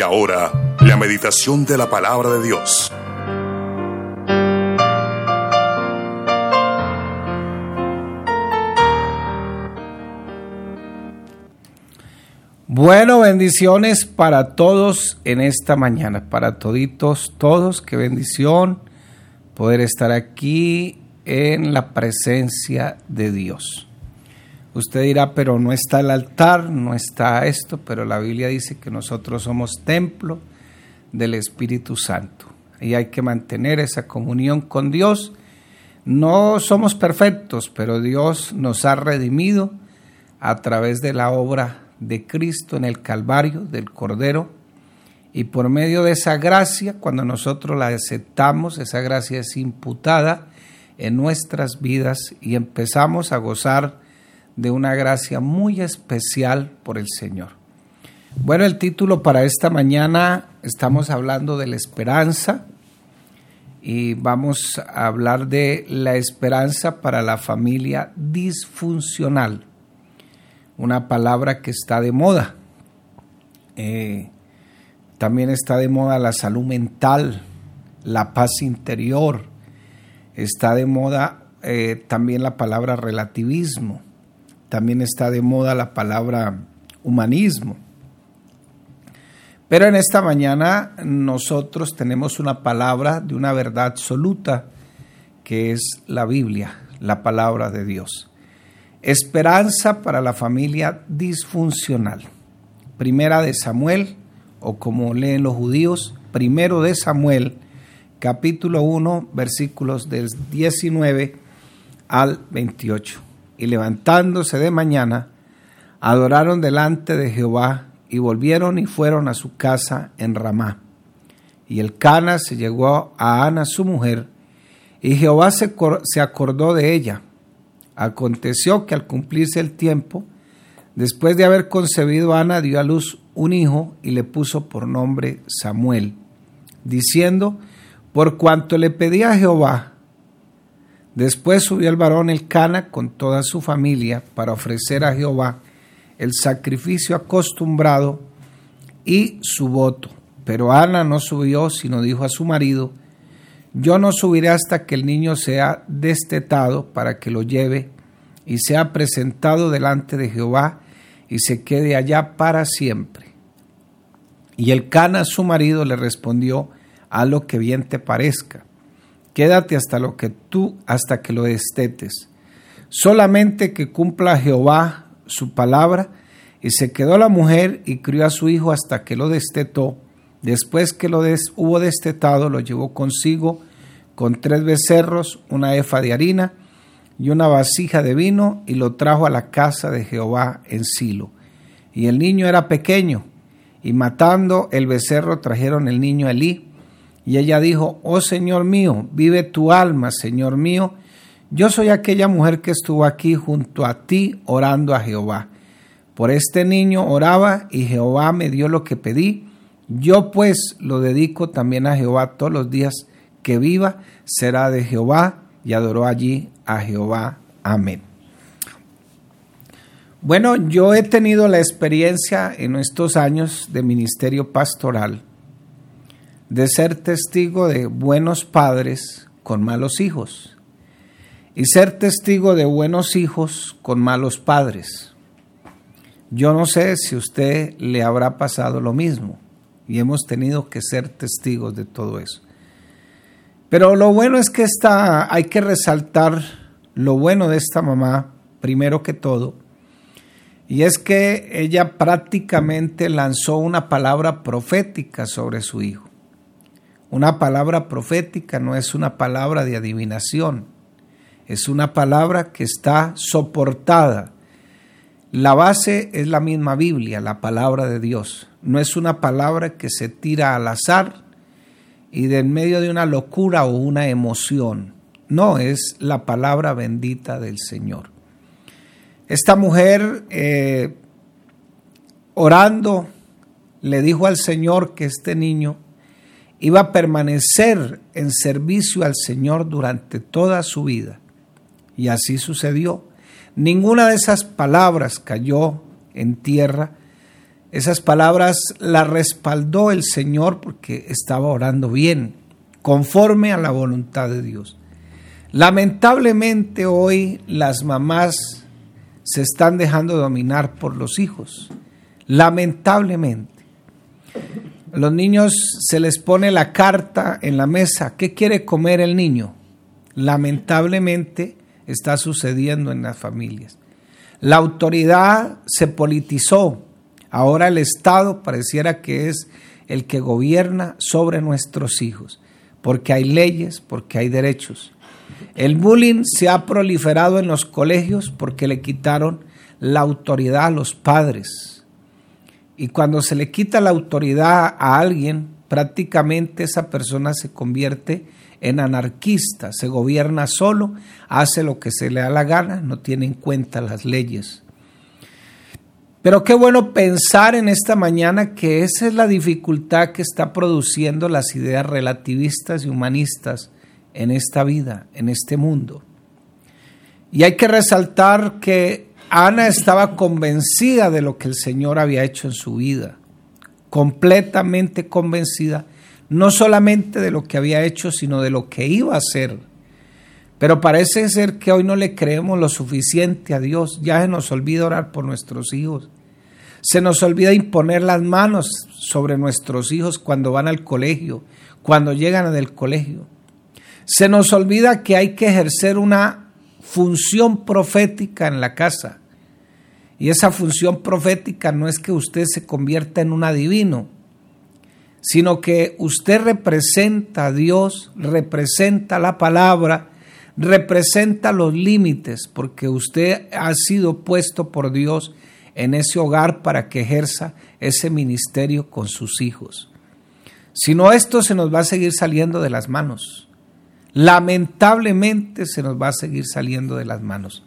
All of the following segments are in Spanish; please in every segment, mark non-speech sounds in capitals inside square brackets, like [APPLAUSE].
Y ahora, la meditación de la palabra de Dios. Bueno, bendiciones para todos en esta mañana, para toditos, todos, qué bendición poder estar aquí en la presencia de Dios. Usted dirá, pero no está el altar, no está esto, pero la Biblia dice que nosotros somos templo del Espíritu Santo y hay que mantener esa comunión con Dios. No somos perfectos, pero Dios nos ha redimido a través de la obra de Cristo en el Calvario, del Cordero, y por medio de esa gracia, cuando nosotros la aceptamos, esa gracia es imputada en nuestras vidas y empezamos a gozar de una gracia muy especial por el Señor. Bueno, el título para esta mañana estamos hablando de la esperanza y vamos a hablar de la esperanza para la familia disfuncional una palabra que está de moda. Eh, también está de moda la salud mental, la paz interior. Está de moda eh, también la palabra relativismo. También está de moda la palabra humanismo. Pero en esta mañana nosotros tenemos una palabra de una verdad absoluta que es la Biblia, la palabra de Dios. Esperanza para la familia disfuncional. Primera de Samuel, o como leen los judíos, primero de Samuel, capítulo 1, versículos del 19 al 28. Y levantándose de mañana, adoraron delante de Jehová y volvieron y fueron a su casa en Ramá. Y el Cana se llegó a Ana su mujer, y Jehová se, acordó de ella Aconteció que al cumplirse el tiempo, después de haber concebido Ana, dio a luz un hijo y le puso por nombre Samuel, diciendo, por cuanto le pedía a Jehová. Después subió el varón el Cana con toda su familia para ofrecer a Jehová el sacrificio acostumbrado y su voto. Pero Ana no subió, sino dijo a su marido, yo no subiré hasta que el niño sea destetado para que lo lleve y sea presentado delante de Jehová y se quede allá para siempre. Y el Cana, su marido, le respondió, a lo que bien te parezca. Quédate hasta lo que tú, hasta que lo destetes. Solamente que cumpla Jehová su palabra. Y se quedó la mujer y crió a su hijo hasta que lo destetó Después que lo des, hubo destetado, lo llevó consigo con tres becerros, una efa de harina y una vasija de vino, y lo trajo a la casa de Jehová en Silo. Y el niño era pequeño, y matando el becerro trajeron el niño a Elí. Y ella dijo, oh Señor mío, vive tu alma, Señor mío, yo soy aquella mujer que estuvo aquí junto a ti orando a Jehová. Por este niño oraba y Jehová me dio lo que pedí yo pues lo dedico también a Jehová todos los días que viva, será de Jehová y adoró allí a Jehová. Amén. Bueno, yo he tenido la experiencia en estos años de ministerio pastoral de ser testigo de buenos padres con malos hijos y ser testigo de buenos hijos con malos padres. Yo no sé si a usted le habrá pasado lo mismo y hemos tenido que ser testigos de todo eso. Pero lo bueno es que esta, hay que resaltar lo bueno de esta mamá, primero que todo, y es que ella prácticamente lanzó una palabra profética sobre su hijo. Una palabra profética no es una palabra de adivinación, es una palabra que está soportada. La base es la misma Biblia, la palabra de Dios no es una palabra que se tira al azar y de en medio de una locura o una emoción. No, es la palabra bendita del Señor. Esta mujer, eh, orando, le dijo al Señor que este niño iba a permanecer en servicio al Señor durante toda su vida. Y así sucedió. Ninguna de esas palabras cayó en tierra, Esas palabras las respaldó el Señor porque estaba orando bien, conforme a la voluntad de Dios. Lamentablemente hoy las mamás se están dejando dominar por los hijos. Lamentablemente. Los niños se les pone la carta en la mesa. ¿Qué quiere comer el niño? Lamentablemente está sucediendo en las familias. La autoridad se politizó. Ahora el Estado pareciera que es el que gobierna sobre nuestros hijos, porque hay leyes, porque hay derechos. El bullying se ha proliferado en los colegios porque le quitaron la autoridad a los padres. Y cuando se le quita la autoridad a alguien, prácticamente esa persona se convierte en anarquista, se gobierna solo, hace lo que se le da la gana, no tiene en cuenta las leyes. Pero qué bueno pensar en esta mañana que esa es la dificultad que está produciendo las ideas relativistas y humanistas en esta vida, en este mundo. Y hay que resaltar que Ana estaba convencida de lo que el Señor había hecho en su vida, completamente convencida no solamente de lo que había hecho, sino de lo que iba a hacer. Pero parece ser que hoy no le creemos lo suficiente a Dios. Ya se nos olvida orar por nuestros hijos. Se nos olvida imponer las manos sobre nuestros hijos cuando van al colegio, cuando llegan del colegio. Se nos olvida que hay que ejercer una función profética en la casa. Y esa función profética no es que usted se convierta en un adivino, sino que usted representa a Dios, representa la palabra, representa los límites, porque usted ha sido puesto por Dios en ese hogar para que ejerza ese ministerio con sus hijos. Si no, esto se nos va a seguir saliendo de las manos. Lamentablemente se nos va a seguir saliendo de las manos.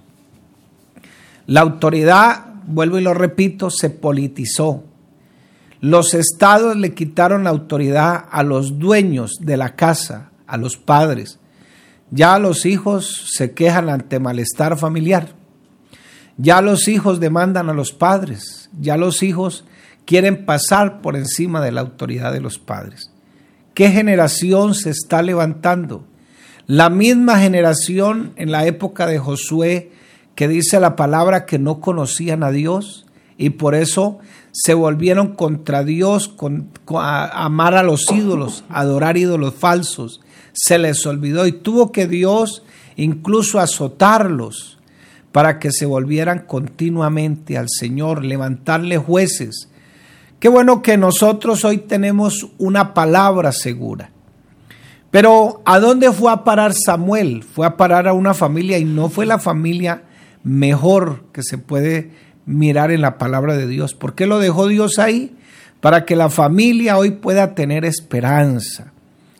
La autoridad, vuelvo y lo repito, se politizó los estados le quitaron la autoridad a los dueños de la casa, a los padres. Ya los hijos se quejan ante malestar familiar. Ya los hijos demandan a los padres. Ya los hijos quieren pasar por encima de la autoridad de los padres. ¿Qué generación se está levantando? La misma generación en la época de Josué que dice la palabra que no conocían a Dios y por eso se volvieron contra Dios, con, a, amar a los ídolos, adorar ídolos falsos. Se les olvidó y tuvo que Dios incluso azotarlos para que se volvieran continuamente al Señor, levantarle jueces. Qué bueno que nosotros hoy tenemos una palabra segura. Pero ¿a dónde fue a parar Samuel? Fue a parar a una familia y no fue la familia mejor que se puede mirar en la palabra de Dios. ¿Por qué lo dejó Dios ahí? Para que la familia hoy pueda tener esperanza.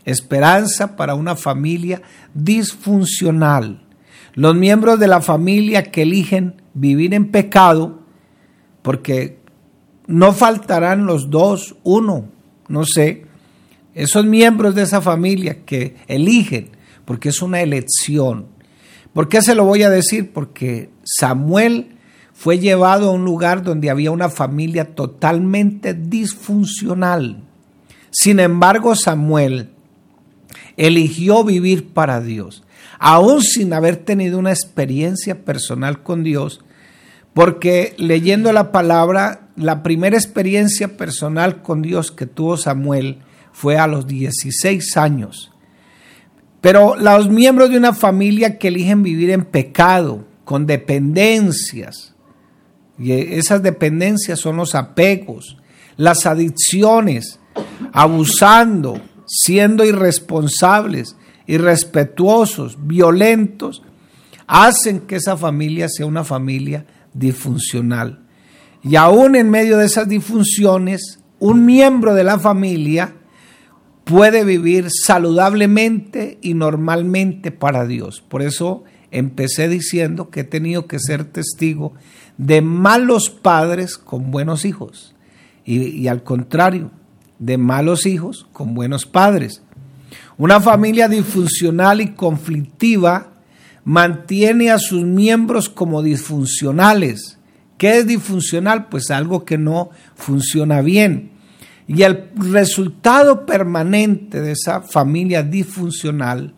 Esperanza para una familia disfuncional. Los miembros de la familia que eligen vivir en pecado, porque no faltarán los dos, uno, no sé, esos miembros de esa familia que eligen, porque es una elección. ¿Por qué se lo voy a decir? Porque Samuel fue llevado a un lugar donde había una familia totalmente disfuncional. Sin embargo, Samuel eligió vivir para Dios, aún sin haber tenido una experiencia personal con Dios, porque leyendo la palabra, la primera experiencia personal con Dios que tuvo Samuel fue a los 16 años. Pero los miembros de una familia que eligen vivir en pecado, con dependencias, y esas dependencias son los apegos, las adicciones, abusando, siendo irresponsables, irrespetuosos, violentos, hacen que esa familia sea una familia disfuncional. Y aún en medio de esas disfunciones, un miembro de la familia puede vivir saludablemente y normalmente para Dios. Por eso empecé diciendo que he tenido que ser testigo de malos padres con buenos hijos y, al contrario, de malos hijos con buenos padres. Una familia disfuncional y conflictiva mantiene a sus miembros como disfuncionales, ¿Qué es disfuncional? Pues algo que no funciona bien. Y el resultado permanente de esa familia disfuncional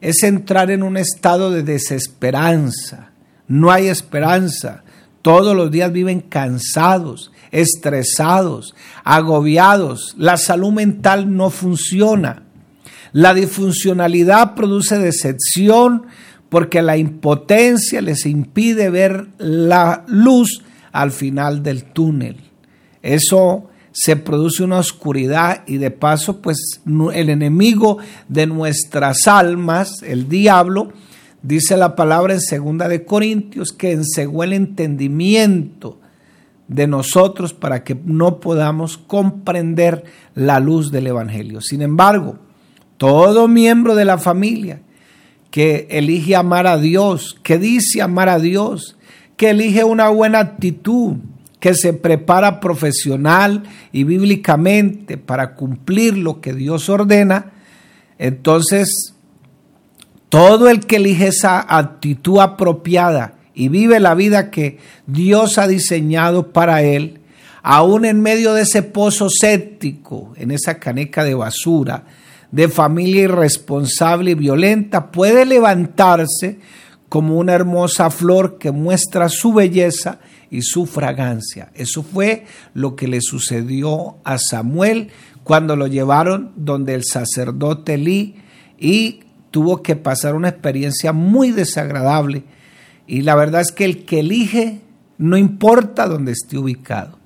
es entrar en un estado de desesperanza. No hay esperanza. Todos los días viven cansados, estresados, agobiados. La salud mental no funciona. La disfuncionalidad produce decepción porque la impotencia les impide ver la luz al final del túnel. Eso se produce una oscuridad y de paso pues el enemigo de nuestras almas, el diablo, dice la palabra en segunda de Corintios que ensegó el entendimiento de nosotros para que no podamos comprender la luz del evangelio. Sin embargo, todo miembro de la familia que elige amar a Dios, que dice amar a Dios, que elige una buena actitud, que se prepara profesional y bíblicamente para cumplir lo que Dios ordena, entonces todo el que elige esa actitud apropiada y vive la vida que Dios ha diseñado para él, aún en medio de ese pozo séptico, en esa caneca de basura, de familia irresponsable y violenta, puede levantarse como una hermosa flor que muestra su belleza y su fragancia. Eso fue lo que le sucedió a Samuel cuando lo llevaron donde el sacerdote Elí y tuvo que pasar una experiencia muy desagradable. Y la verdad es que el que elige no importa dónde esté ubicado.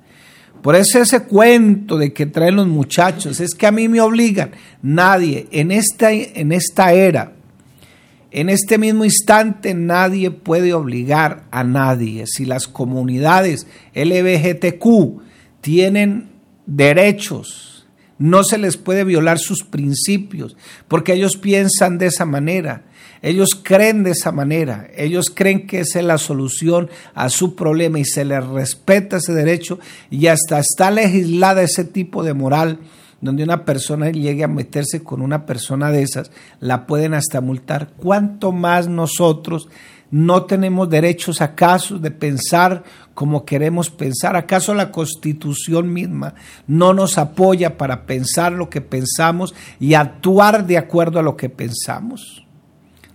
Por eso ese cuento de que traen los muchachos, es que a mí me obligan. Nadie en esta, en esta era en este mismo instante nadie puede obligar a nadie. Si las comunidades LBGTQ tienen derechos, no se les puede violar sus principios, porque ellos piensan de esa manera, ellos creen de esa manera, ellos creen que esa es la solución a su problema y se les respeta ese derecho y hasta está legislada ese tipo de moral donde una persona llegue a meterse con una persona de esas, la pueden hasta multar. ¿Cuánto más nosotros no tenemos derechos acaso de pensar como queremos pensar? ¿Acaso la constitución misma no nos apoya para pensar lo que pensamos y actuar de acuerdo a lo que pensamos?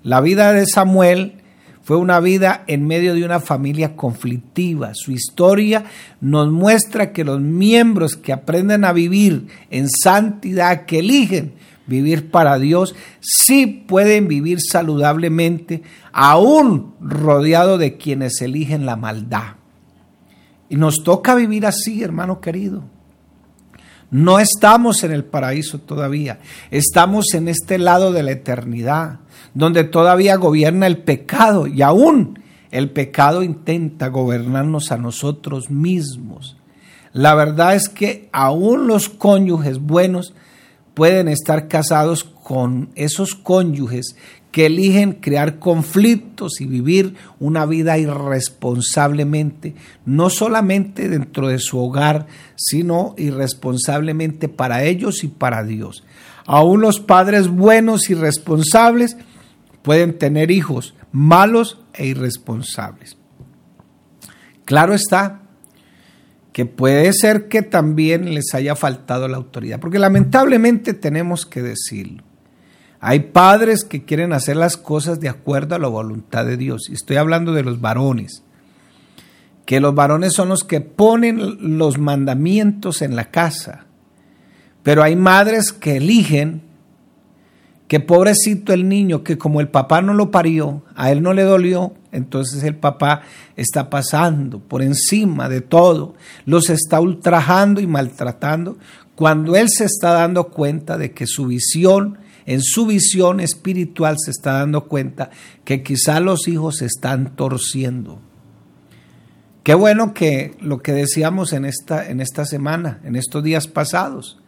La vida de Samuel fue una vida en medio de una familia conflictiva. Su historia nos muestra que los miembros que aprenden a vivir en santidad, que eligen vivir para Dios, sí pueden vivir saludablemente, aún rodeado de quienes eligen la maldad. Y nos toca vivir así, hermano querido. No estamos en el paraíso todavía, estamos en este lado de la eternidad donde todavía gobierna el pecado y aún el pecado intenta gobernarnos a nosotros mismos. La verdad es que aún los cónyuges buenos pueden estar casados con esos cónyuges que eligen crear conflictos y vivir una vida irresponsablemente, no solamente dentro de su hogar, sino irresponsablemente para ellos y para Dios. Aún los padres buenos y responsables pueden tener hijos malos e irresponsables. Claro está que puede ser que también les haya faltado la autoridad, porque lamentablemente tenemos que decirlo. Hay padres que quieren hacer las cosas de acuerdo a la voluntad de Dios. Estoy hablando de los varones, que los varones son los que ponen los mandamientos en la casa. Pero hay madres que eligen que pobrecito el niño, que como el papá no lo parió, a él no le dolió, entonces el papá está pasando por encima de todo, los está ultrajando y maltratando, cuando él se está dando cuenta de que su visión, en su visión espiritual se está dando cuenta que quizá los hijos se están torciendo. Qué bueno que lo que decíamos en esta, en esta semana, en estos días pasados,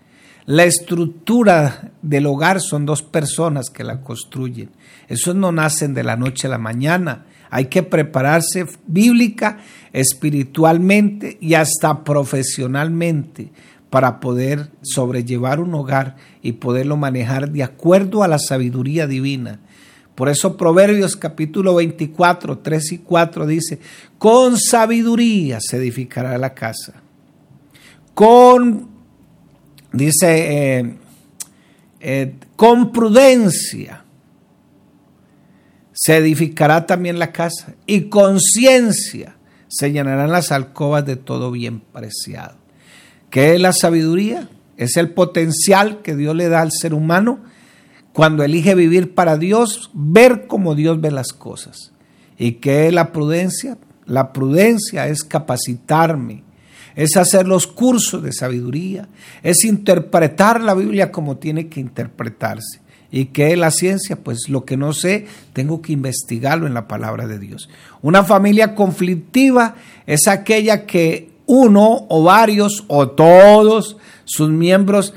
la estructura del hogar son dos personas que la construyen. Esos no nacen de la noche a la mañana. Hay que prepararse bíblica, espiritualmente y hasta profesionalmente para poder sobrellevar un hogar y poderlo manejar de acuerdo a la sabiduría divina. Por eso Proverbios capítulo 24, 3 y 4 dice, con sabiduría se edificará la casa. Con, dice, eh, eh, con prudencia se edificará también la casa y con ciencia se llenarán las alcobas de todo bien preciado. ¿Qué es la sabiduría? Es el potencial que Dios le da al ser humano cuando elige vivir para Dios, ver como Dios ve las cosas. ¿Y qué es la prudencia? La prudencia es capacitarme, es hacer los cursos de sabiduría, es interpretar la Biblia como tiene que interpretarse. ¿Y qué es la ciencia? Pues lo que no sé, tengo que investigarlo en la palabra de Dios. Una familia conflictiva es aquella que uno o varios o todos sus miembros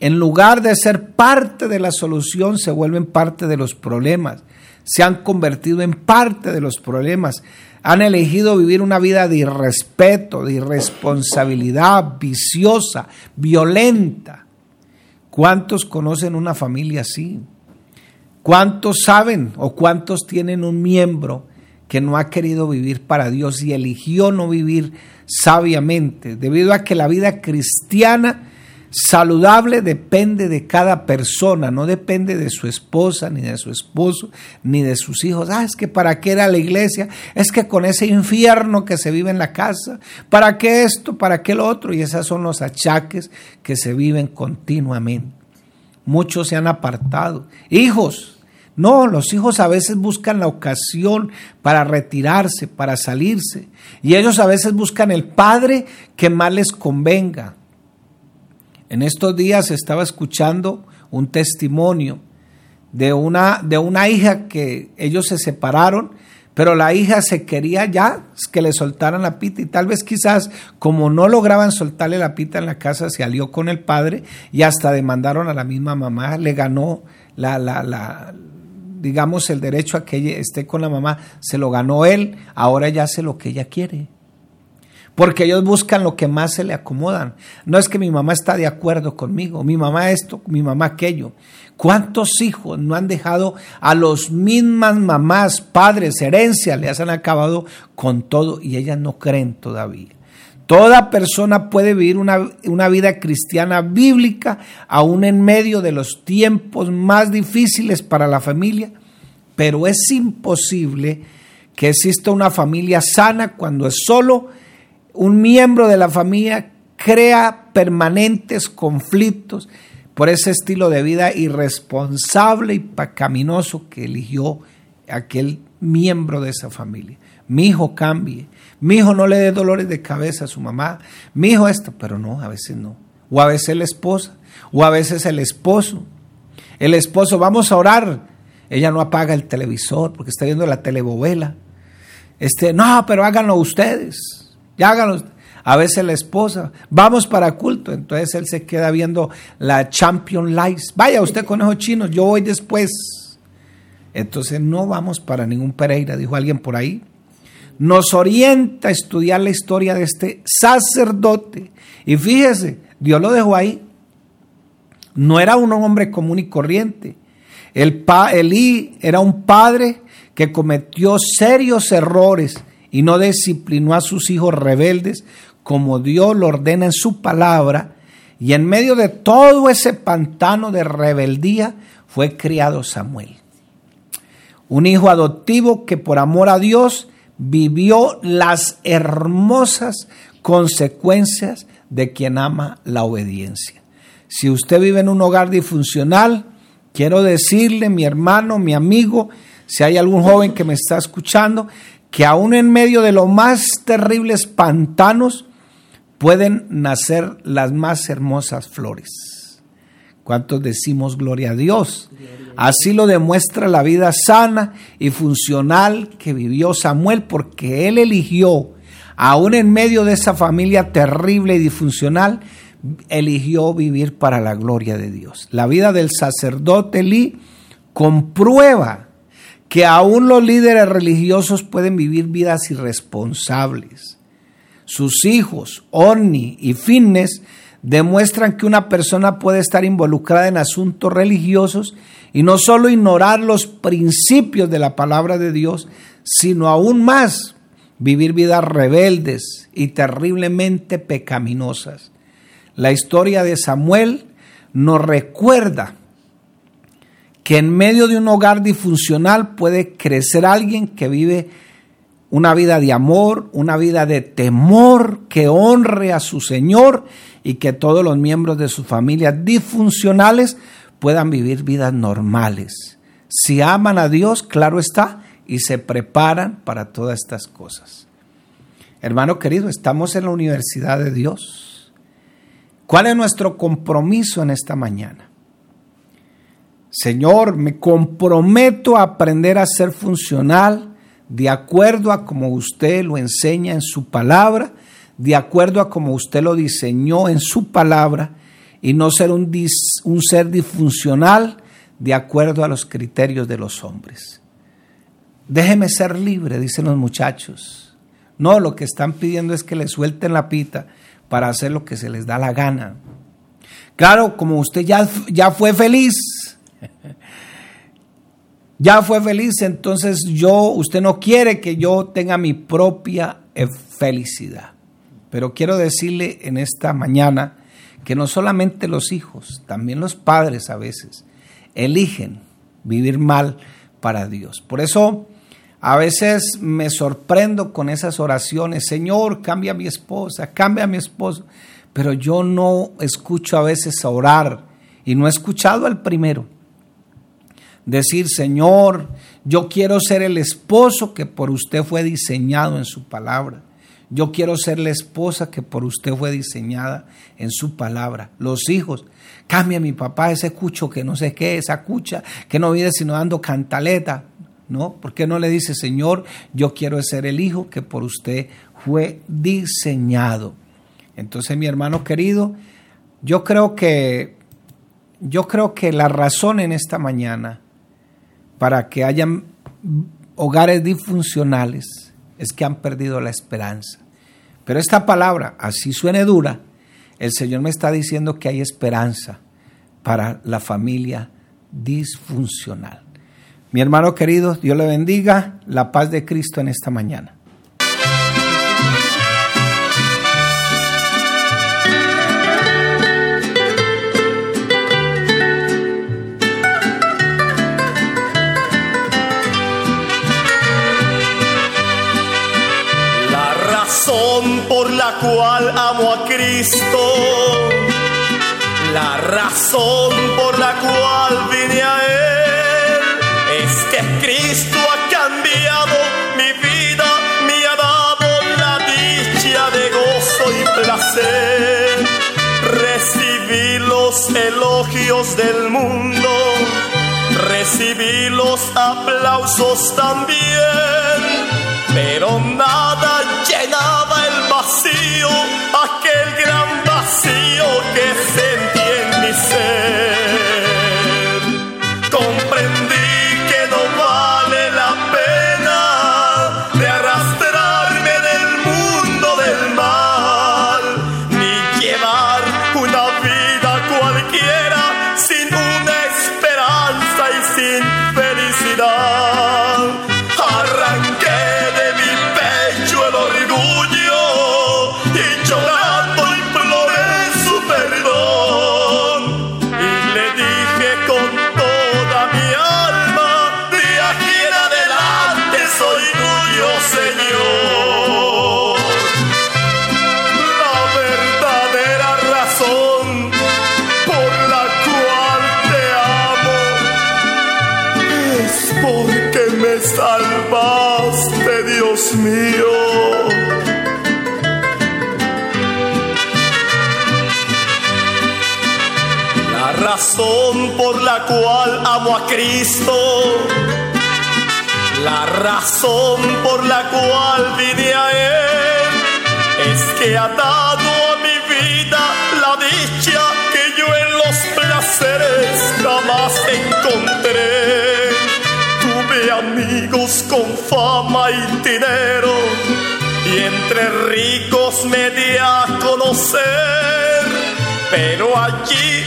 en lugar de ser parte de la solución, se vuelven parte de los problemas. Se han convertido en parte de los problemas. Han elegido vivir una vida de irrespeto, de irresponsabilidad, viciosa, violenta. ¿Cuántos conocen una familia así? ¿Cuántos saben o cuántos tienen un miembro que no ha querido vivir para Dios y eligió no vivir sabiamente debido a que la vida cristiana Saludable depende de cada persona, no depende de su esposa, ni de su esposo, ni de sus hijos. Ah, es que para qué era la iglesia, es que con ese infierno que se vive en la casa, para qué esto, para qué lo otro, y esos son los achaques que se viven continuamente. Muchos se han apartado. Hijos, no, los hijos a veces buscan la ocasión para retirarse, para salirse. Y ellos a veces buscan el padre que más les convenga. En estos días estaba escuchando un testimonio de una, de una hija que ellos se separaron, pero la hija se quería ya que le soltaran la pita y tal vez quizás como no lograban soltarle la pita en la casa, se alió con el padre y hasta demandaron a la misma mamá, le ganó la, la, la digamos, el derecho a que ella esté con la mamá, se lo ganó él, ahora ya hace lo que ella quiere porque ellos buscan lo que más se le acomodan. No es que mi mamá está de acuerdo conmigo, mi mamá esto, mi mamá aquello. ¿Cuántos hijos no han dejado a los mismas mamás, padres, herencia, les han acabado con todo y ellas no creen todavía? Toda persona puede vivir una, una, vida cristiana bíblica, aún en medio de los tiempos más difíciles para la familia, pero es imposible que exista una familia sana cuando es solo un miembro de la familia crea permanentes conflictos por ese estilo de vida irresponsable y pacaminoso que eligió aquel miembro de esa familia. Mi hijo cambie, mi hijo no le dé dolores de cabeza a su mamá, mi hijo esto, pero no, a veces no. O a veces la esposa, o a veces el esposo. El esposo, vamos a orar. Ella no apaga el televisor porque está viendo la telebovela. Este, no, pero háganlo ustedes ya háganlo. A veces la esposa, vamos para culto, entonces él se queda viendo la Champion Lights. Vaya usted conejo chino, yo voy después. Entonces no vamos para ningún Pereira, dijo alguien por ahí. Nos orienta a estudiar la historia de este sacerdote. Y fíjese, Dios lo dejó ahí. No era un hombre común y corriente. El pa, Elí era un padre que cometió serios errores y no disciplinó a sus hijos rebeldes como Dios lo ordena en su palabra, y en medio de todo ese pantano de rebeldía fue criado Samuel. Un hijo adoptivo que por amor a Dios vivió las hermosas consecuencias de quien ama la obediencia. Si usted vive en un hogar disfuncional, quiero decirle, mi hermano, mi amigo, si hay algún joven que me está escuchando, que aún en medio de los más terribles pantanos pueden nacer las más hermosas flores. ¿Cuántos decimos gloria a Dios? Así lo demuestra la vida sana y funcional que vivió Samuel, porque él eligió, aún en medio de esa familia terrible y disfuncional, eligió vivir para la gloria de Dios. La vida del sacerdote Lee comprueba que aún los líderes religiosos pueden vivir vidas irresponsables. Sus hijos, Orni y Finnes, demuestran que una persona puede estar involucrada en asuntos religiosos y no solo ignorar los principios de la palabra de Dios, sino aún más vivir vidas rebeldes y terriblemente pecaminosas. La historia de Samuel nos recuerda que en medio de un hogar disfuncional puede crecer alguien que vive una vida de amor, una vida de temor, que honre a su Señor y que todos los miembros de su familia disfuncionales puedan vivir vidas normales. Si aman a Dios, claro está, y se preparan para todas estas cosas. Hermano querido, estamos en la universidad de Dios. ¿Cuál es nuestro compromiso en esta mañana? Señor, me comprometo a aprender a ser funcional de acuerdo a como usted lo enseña en su palabra, de acuerdo a como usted lo diseñó en su palabra, y no ser un, un ser disfuncional de acuerdo a los criterios de los hombres. Déjeme ser libre, dicen los muchachos. No, lo que están pidiendo es que le suelten la pita para hacer lo que se les da la gana. Claro, como usted ya, ya fue feliz, [LAUGHS] ya fue feliz, entonces yo, usted no quiere que yo tenga mi propia felicidad. Pero quiero decirle en esta mañana que no solamente los hijos, también los padres a veces eligen vivir mal para Dios. Por eso a veces me sorprendo con esas oraciones, Señor, cambia a mi esposa, cambia a mi esposo, pero yo no escucho a veces orar y no he escuchado al primero decir, Señor, yo quiero ser el esposo que por usted fue diseñado en su palabra. Yo quiero ser la esposa que por usted fue diseñada en su palabra. Los hijos, cambia mi papá ese cucho que no sé qué, esa cucha que no vive sino dando cantaleta. ¿No? ¿Por qué no le dice, Señor, yo quiero ser el hijo que por usted fue diseñado? Entonces, mi hermano querido, yo creo que yo creo que la razón en esta mañana para que hayan hogares disfuncionales es que han perdido la esperanza. Pero esta palabra, así suene dura, el Señor me está diciendo que hay esperanza para la familia disfuncional. Mi hermano querido, Dios le bendiga, la paz de Cristo en esta mañana. Cual amo a Cristo, la razón por la cual vine a Él, es que Cristo ha cambiado mi vida, me ha dado la dicha de gozo y placer. Recibí los elogios del mundo, recibí los aplausos también pero por la cual amo a Cristo, la razón por la cual vine a Él, es que ha dado a mi vida la dicha que yo en los placeres jamás encontré. Amigos con fama y dinero, y entre ricos me di a conocer Pero allí